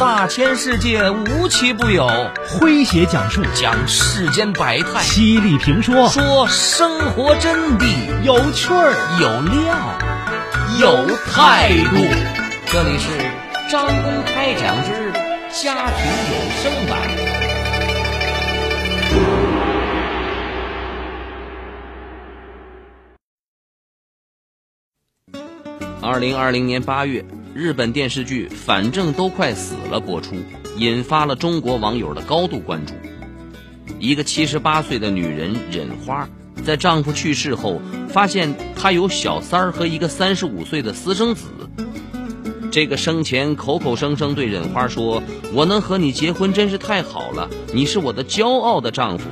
大千世界无奇不有，诙谐讲述。讲世间百态，犀利评说。说生活真谛，有趣儿。有料，有态度。这里是张公开讲之家庭有声版。二零二零年八月，日本电视剧《反正都快死了》播出，引发了中国网友的高度关注。一个七十八岁的女人忍花，在丈夫去世后，发现她有小三儿和一个三十五岁的私生子。这个生前口口声声对忍花说：“我能和你结婚真是太好了，你是我的骄傲的丈夫”，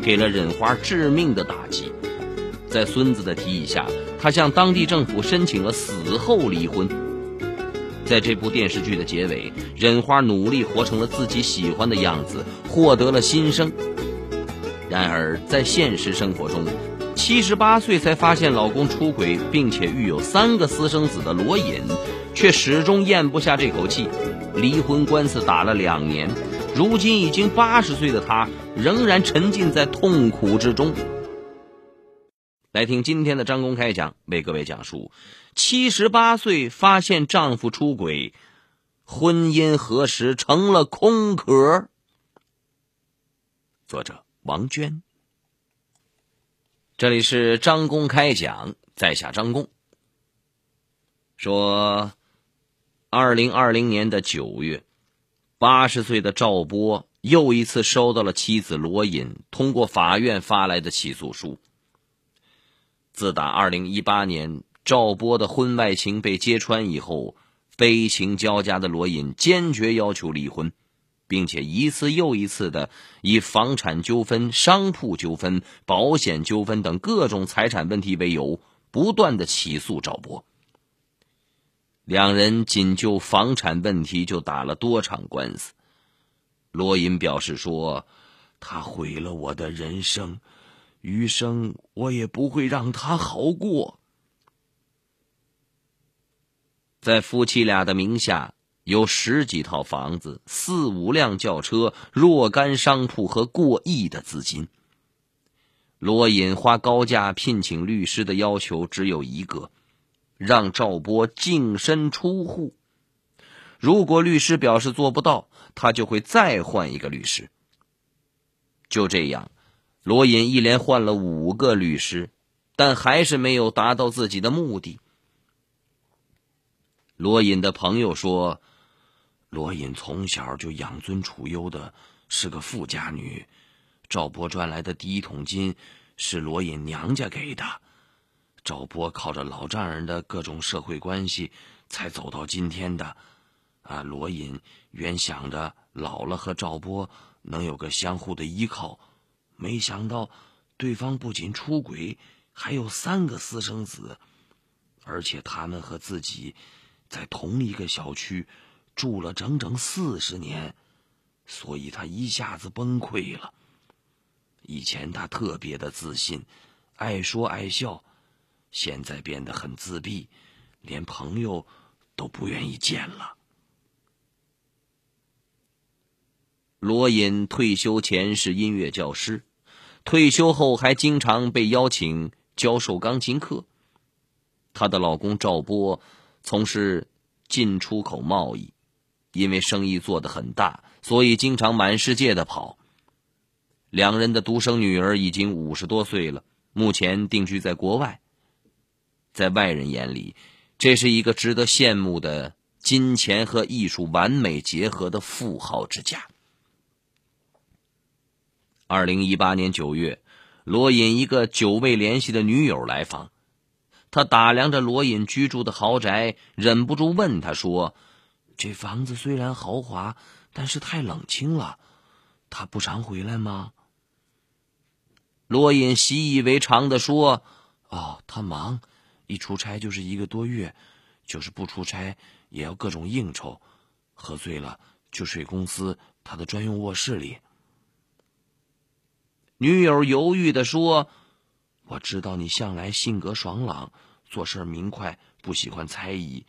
给了忍花致命的打击。在孙子的提议下，她向当地政府申请了死后离婚。在这部电视剧的结尾，忍花努力活成了自己喜欢的样子，获得了新生。然而，在现实生活中，七十八岁才发现老公出轨并且育有三个私生子的罗隐，却始终咽不下这口气。离婚官司打了两年，如今已经八十岁的她，仍然沉浸在痛苦之中。来听今天的张公开讲，为各位讲述：七十八岁发现丈夫出轨，婚姻何时成了空壳？作者王娟。这里是张公开讲，在下张公。说，二零二零年的九月，八十岁的赵波又一次收到了妻子罗隐通过法院发来的起诉书。自打二零一八年赵波的婚外情被揭穿以后，悲情交加的罗隐坚决要求离婚，并且一次又一次的以房产纠纷、商铺纠纷、保险纠纷等各种财产问题为由，不断的起诉赵波。两人仅就房产问题就打了多场官司。罗隐表示说：“他毁了我的人生。”余生我也不会让他好过。在夫妻俩的名下有十几套房子、四五辆轿车、若干商铺和过亿的资金。罗隐花高价聘请律师的要求只有一个：让赵波净身出户。如果律师表示做不到，他就会再换一个律师。就这样。罗隐一连换了五个律师，但还是没有达到自己的目的。罗隐的朋友说：“罗隐从小就养尊处优的，是个富家女。赵波赚来的第一桶金是罗隐娘家给的。赵波靠着老丈人的各种社会关系才走到今天的。啊，罗隐原想着老了和赵波能有个相互的依靠。”没想到，对方不仅出轨，还有三个私生子，而且他们和自己在同一个小区住了整整四十年，所以他一下子崩溃了。以前他特别的自信，爱说爱笑，现在变得很自闭，连朋友都不愿意见了。罗隐退休前是音乐教师，退休后还经常被邀请教授钢琴课。她的老公赵波从事进出口贸易，因为生意做得很大，所以经常满世界的跑。两人的独生女儿已经五十多岁了，目前定居在国外。在外人眼里，这是一个值得羡慕的金钱和艺术完美结合的富豪之家。二零一八年九月，罗隐一个久未联系的女友来访，他打量着罗隐居住的豪宅，忍不住问他说：“这房子虽然豪华，但是太冷清了，他不常回来吗？”罗隐习以为常的说：“哦，他忙，一出差就是一个多月，就是不出差也要各种应酬，喝醉了就睡公司他的专用卧室里。”女友犹豫的说：“我知道你向来性格爽朗，做事明快，不喜欢猜疑。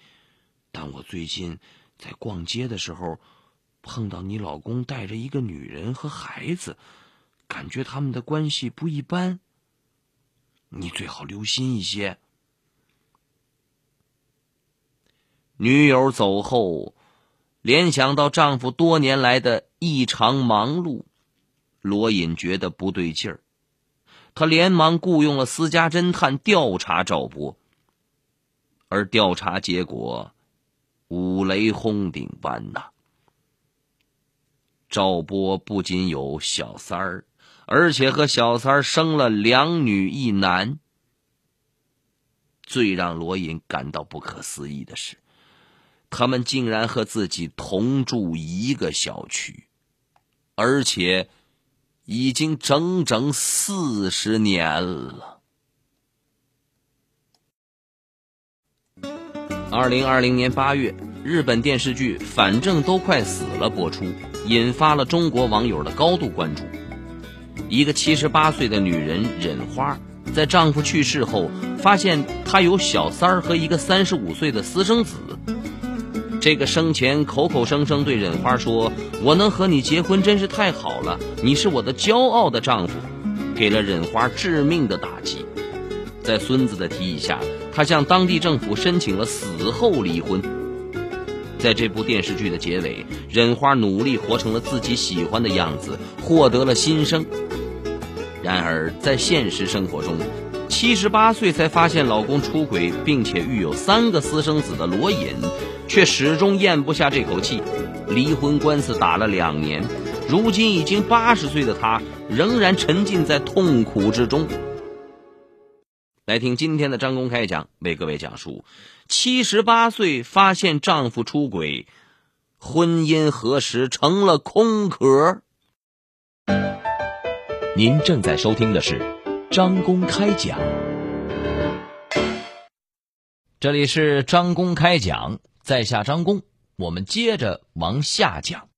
但我最近在逛街的时候，碰到你老公带着一个女人和孩子，感觉他们的关系不一般。你最好留心一些。”女友走后，联想到丈夫多年来的异常忙碌，罗隐觉得不对劲儿。他连忙雇佣了私家侦探调查赵波，而调查结果五雷轰顶般呐。赵波不仅有小三儿，而且和小三儿生了两女一男。最让罗隐感到不可思议的是。他们竟然和自己同住一个小区，而且已经整整四十年了。二零二零年八月，日本电视剧《反正都快死了》播出，引发了中国网友的高度关注。一个七十八岁的女人忍花，在丈夫去世后，发现她有小三儿和一个三十五岁的私生子。这个生前口口声声对忍花说：“我能和你结婚真是太好了，你是我的骄傲的丈夫。”给了忍花致命的打击。在孙子的提议下，他向当地政府申请了死后离婚。在这部电视剧的结尾，忍花努力活成了自己喜欢的样子，获得了新生。然而，在现实生活中，七十八岁才发现老公出轨并且育有三个私生子的罗隐。却始终咽不下这口气，离婚官司打了两年，如今已经八十岁的她仍然沉浸在痛苦之中。来听今天的张公开讲，为各位讲述：七十八岁发现丈夫出轨，婚姻何时成了空壳？您正在收听的是张公开讲，这里是张公开讲。在下张公，我们接着往下讲。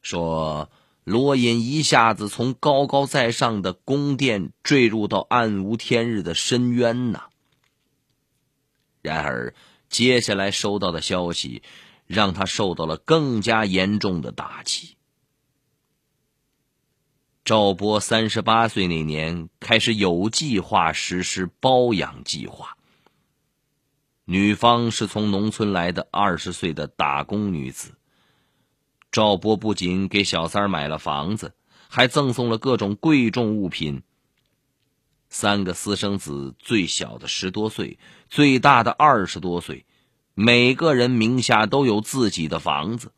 说罗隐一下子从高高在上的宫殿坠入到暗无天日的深渊呐。然而，接下来收到的消息，让他受到了更加严重的打击。赵波三十八岁那年，开始有计划实施包养计划。女方是从农村来的二十岁的打工女子。赵波不仅给小三儿买了房子，还赠送了各种贵重物品。三个私生子，最小的十多岁，最大的二十多岁，每个人名下都有自己的房子。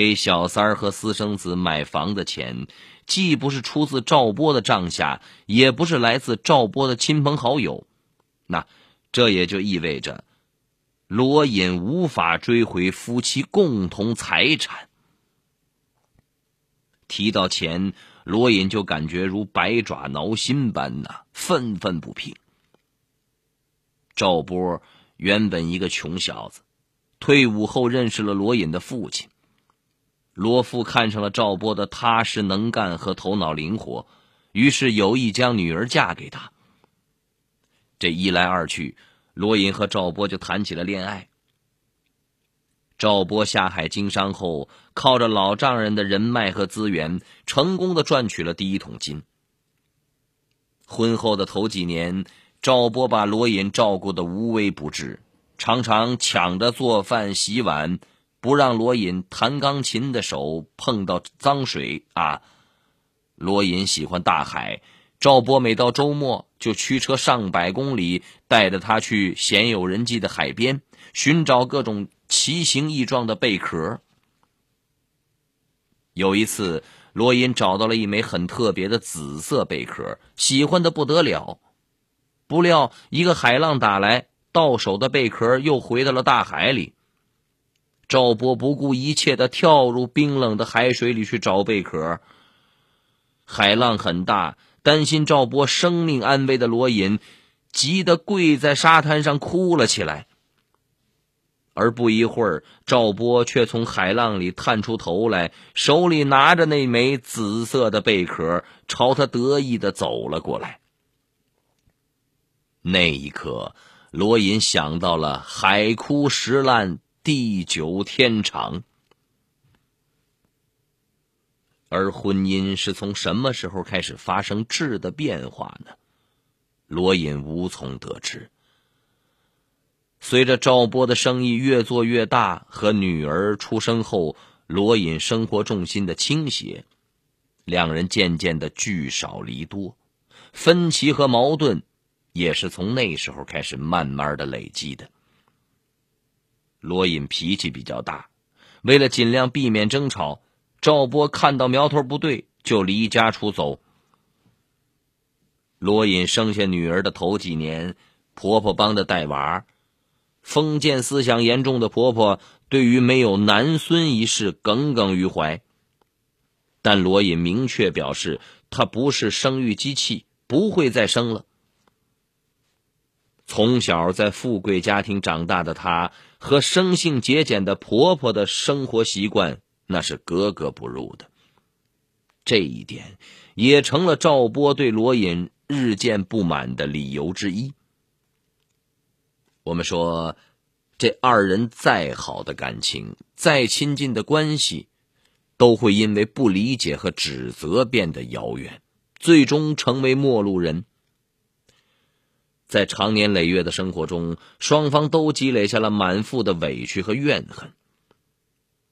给小三儿和私生子买房的钱，既不是出自赵波的帐下，也不是来自赵波的亲朋好友，那。这也就意味着，罗隐无法追回夫妻共同财产。提到钱，罗隐就感觉如百爪挠心般呐，愤愤不平。赵波原本一个穷小子，退伍后认识了罗隐的父亲。罗父看上了赵波的踏实能干和头脑灵活，于是有意将女儿嫁给他。这一来二去，罗隐和赵波就谈起了恋爱。赵波下海经商后，靠着老丈人的人脉和资源，成功的赚取了第一桶金。婚后的头几年，赵波把罗隐照顾的无微不至，常常抢着做饭洗碗，不让罗隐弹钢琴的手碰到脏水啊。罗隐喜欢大海。赵波每到周末就驱车上百公里，带着他去鲜有人迹的海边，寻找各种奇形异状的贝壳。有一次，罗隐找到了一枚很特别的紫色贝壳，喜欢的不得了。不料，一个海浪打来，到手的贝壳又回到了大海里。赵波不顾一切的跳入冰冷的海水里去找贝壳。海浪很大。担心赵波生命安危的罗隐，急得跪在沙滩上哭了起来。而不一会儿，赵波却从海浪里探出头来，手里拿着那枚紫色的贝壳，朝他得意的走了过来。那一刻，罗隐想到了“海枯石烂，地久天长。而婚姻是从什么时候开始发生质的变化呢？罗隐无从得知。随着赵波的生意越做越大，和女儿出生后，罗隐生活重心的倾斜，两人渐渐的聚少离多，分歧和矛盾也是从那时候开始慢慢的累积的。罗隐脾气比较大，为了尽量避免争吵，赵波看到苗头不对就离家出走。罗隐生下女儿的头几年，婆婆帮着带娃。封建思想严重的婆婆对于没有男孙一事耿耿于怀，但罗隐明确表示，她不是生育机器，不会再生了。从小在富贵家庭长大的她，和生性节俭的婆婆的生活习惯那是格格不入的。这一点也成了赵波对罗隐日渐不满的理由之一。我们说，这二人再好的感情，再亲近的关系，都会因为不理解和指责变得遥远，最终成为陌路人。在长年累月的生活中，双方都积累下了满腹的委屈和怨恨。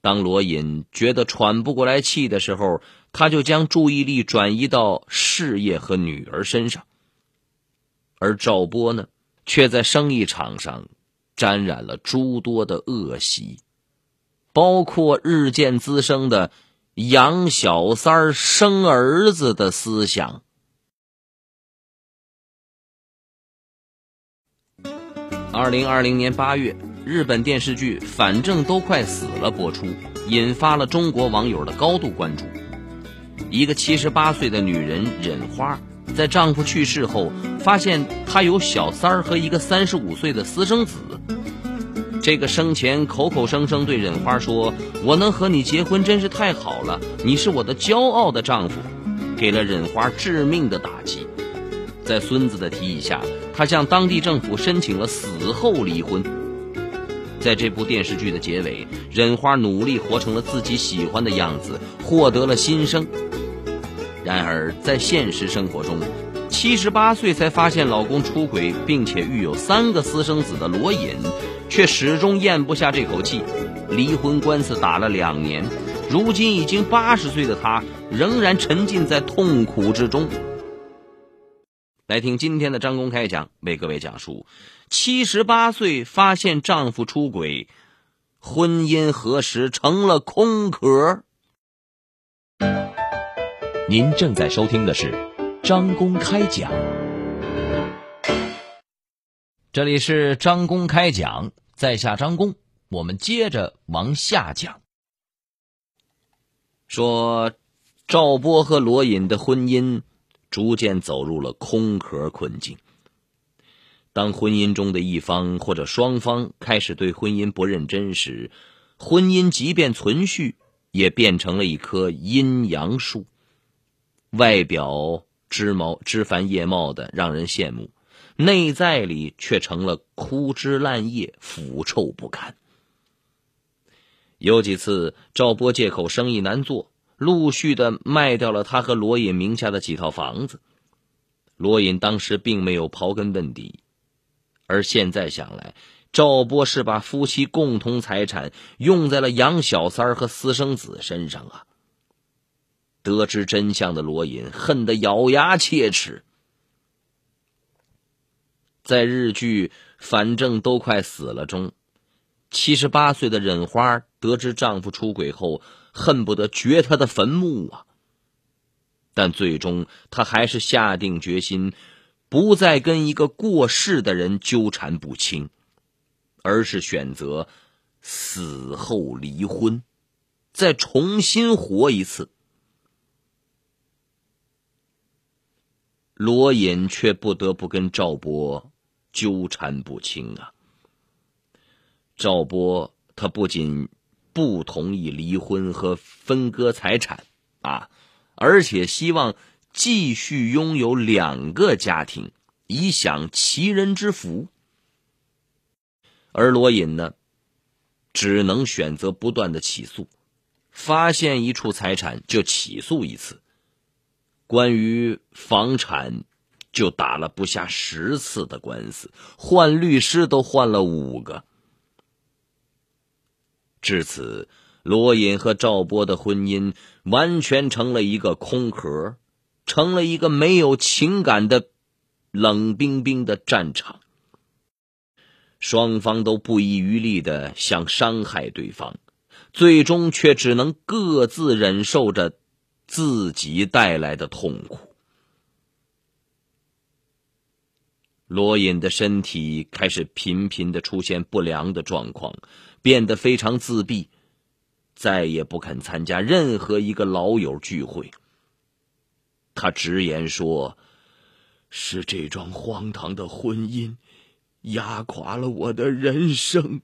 当罗隐觉得喘不过来气的时候，他就将注意力转移到事业和女儿身上，而赵波呢？却在生意场上沾染了诸多的恶习，包括日渐滋生的养小三生儿子的思想。二零二零年八月，日本电视剧《反正都快死了》播出，引发了中国网友的高度关注。一个七十八岁的女人忍花。在丈夫去世后，发现她有小三儿和一个三十五岁的私生子。这个生前口口声声对忍花说：“我能和你结婚真是太好了，你是我的骄傲的丈夫。”给了忍花致命的打击。在孙子的提议下，他向当地政府申请了死后离婚。在这部电视剧的结尾，忍花努力活成了自己喜欢的样子，获得了新生。然而，在现实生活中，七十八岁才发现老公出轨并且育有三个私生子的罗隐，却始终咽不下这口气。离婚官司打了两年，如今已经八十岁的她，仍然沉浸在痛苦之中。来听今天的张公开讲，为各位讲述：七十八岁发现丈夫出轨，婚姻何时成了空壳？您正在收听的是张公开讲，这里是张公开讲，在下张公，我们接着往下讲。说赵波和罗隐的婚姻逐渐走入了空壳困境。当婚姻中的一方或者双方开始对婚姻不认真时，婚姻即便存续，也变成了一棵阴阳树。外表枝毛枝繁叶茂的让人羡慕，内在里却成了枯枝烂叶、腐臭不堪。有几次，赵波借口生意难做，陆续的卖掉了他和罗隐名下的几套房子。罗隐当时并没有刨根问底，而现在想来，赵波是把夫妻共同财产用在了养小三儿和私生子身上啊。得知真相的罗隐恨得咬牙切齿。在日剧《反正都快死了》中，七十八岁的忍花得知丈夫出轨后，恨不得掘他的坟墓啊！但最终，她还是下定决心，不再跟一个过世的人纠缠不清，而是选择死后离婚，再重新活一次。罗隐却不得不跟赵波纠缠不清啊！赵波他不仅不同意离婚和分割财产啊，而且希望继续拥有两个家庭，以享其人之福。而罗隐呢，只能选择不断的起诉，发现一处财产就起诉一次。关于房产，就打了不下十次的官司，换律师都换了五个。至此，罗隐和赵波的婚姻完全成了一个空壳，成了一个没有情感的冷冰冰的战场。双方都不遗余力的想伤害对方，最终却只能各自忍受着。自己带来的痛苦。罗隐的身体开始频频的出现不良的状况，变得非常自闭，再也不肯参加任何一个老友聚会。他直言说：“是这桩荒唐的婚姻压垮了我的人生。”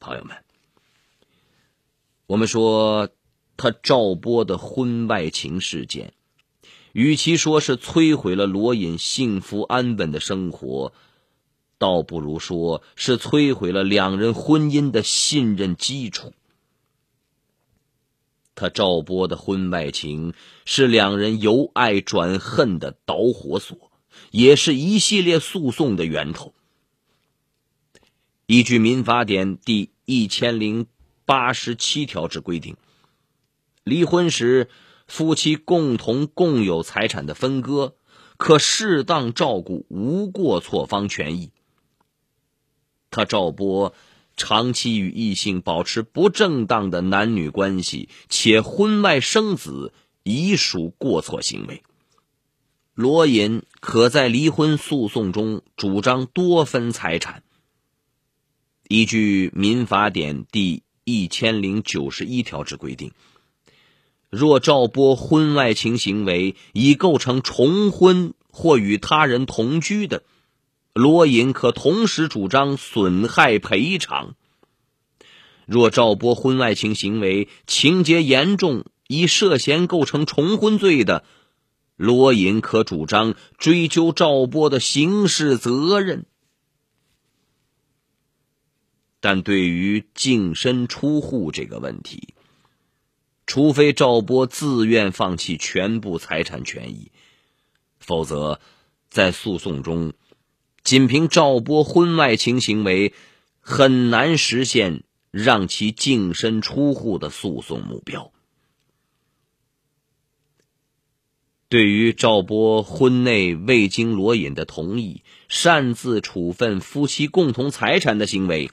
朋友们。我们说，他赵波的婚外情事件，与其说是摧毁了罗隐幸福安稳的生活，倒不如说是摧毁了两人婚姻的信任基础。他赵波的婚外情是两人由爱转恨的导火索，也是一系列诉讼的源头。依据《民法典》第一千零。八十七条之规定，离婚时夫妻共同共有财产的分割，可适当照顾无过错方权益。他赵波长期与异性保持不正当的男女关系，且婚外生子，已属过错行为。罗隐可在离婚诉讼中主张多分财产。依据《民法典》第。一千零九十一条之规定，若赵波婚外情行为已构成重婚或与他人同居的，罗隐可同时主张损害赔偿。若赵波婚外情行为情节严重，已涉嫌构成重婚罪的，罗隐可主张追究赵波的刑事责任。但对于净身出户这个问题，除非赵波自愿放弃全部财产权益，否则在诉讼中，仅凭赵波婚外情行为很难实现让其净身出户的诉讼目标。对于赵波婚内未经罗隐的同意擅自处分夫妻共同财产的行为。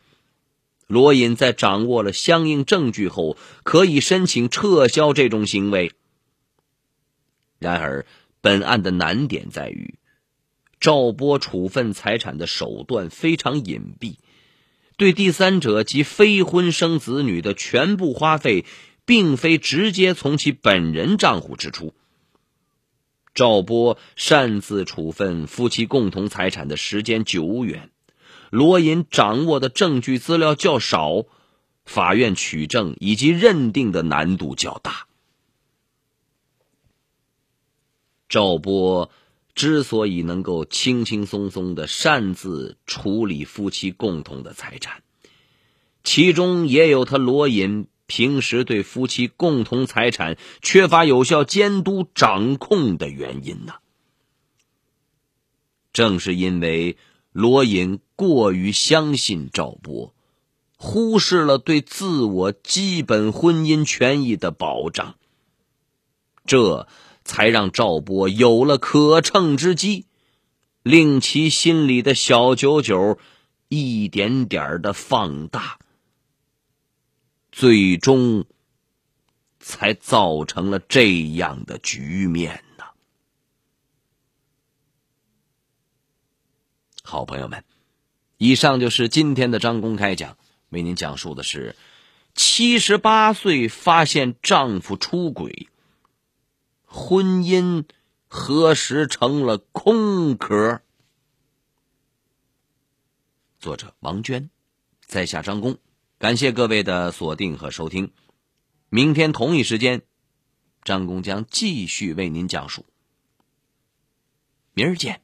罗隐在掌握了相应证据后，可以申请撤销这种行为。然而，本案的难点在于，赵波处分财产的手段非常隐蔽，对第三者及非婚生子女的全部花费，并非直接从其本人账户支出。赵波擅自处分夫妻共同财产的时间久远。罗隐掌握的证据资料较少，法院取证以及认定的难度较大。赵波之所以能够轻轻松松的擅自处理夫妻共同的财产，其中也有他罗隐平时对夫妻共同财产缺乏有效监督掌控的原因呢。正是因为。罗隐过于相信赵波，忽视了对自我基本婚姻权益的保障，这才让赵波有了可乘之机，令其心里的小九九一点点的放大，最终才造成了这样的局面。好朋友们，以上就是今天的张公开讲，为您讲述的是七十八岁发现丈夫出轨，婚姻何时成了空壳？作者王娟，在下张工，感谢各位的锁定和收听。明天同一时间，张工将继续为您讲述。明儿见。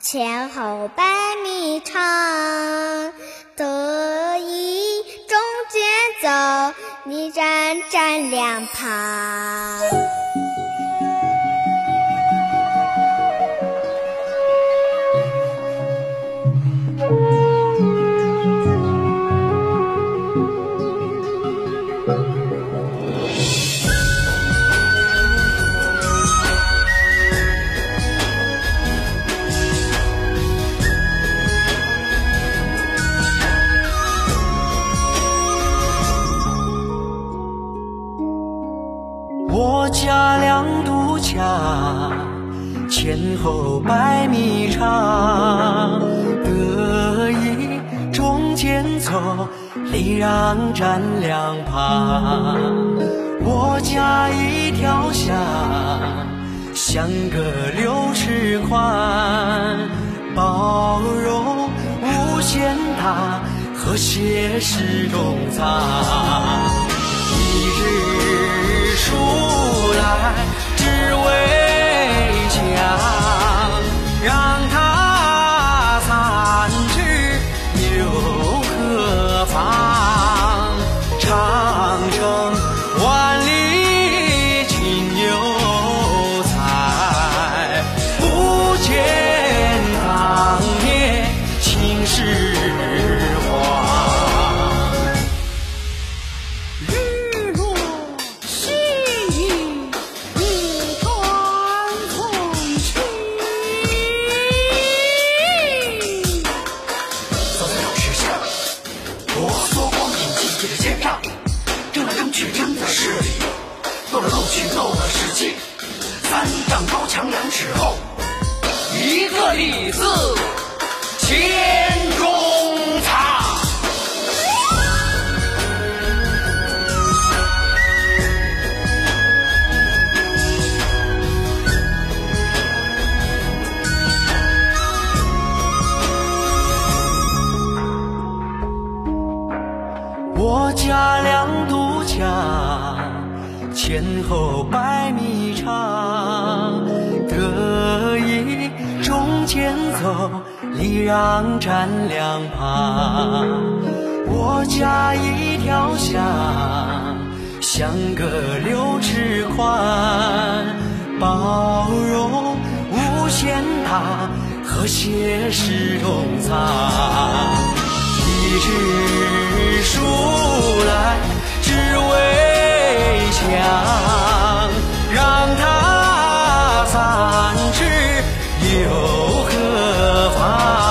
前后百米长，得意中间走，你站站两旁。和谐是中藏。上站两旁。我家一条巷，相隔六尺宽，包容无限大，和谐是同藏。一枝树来，只为强，让它三尺又何妨？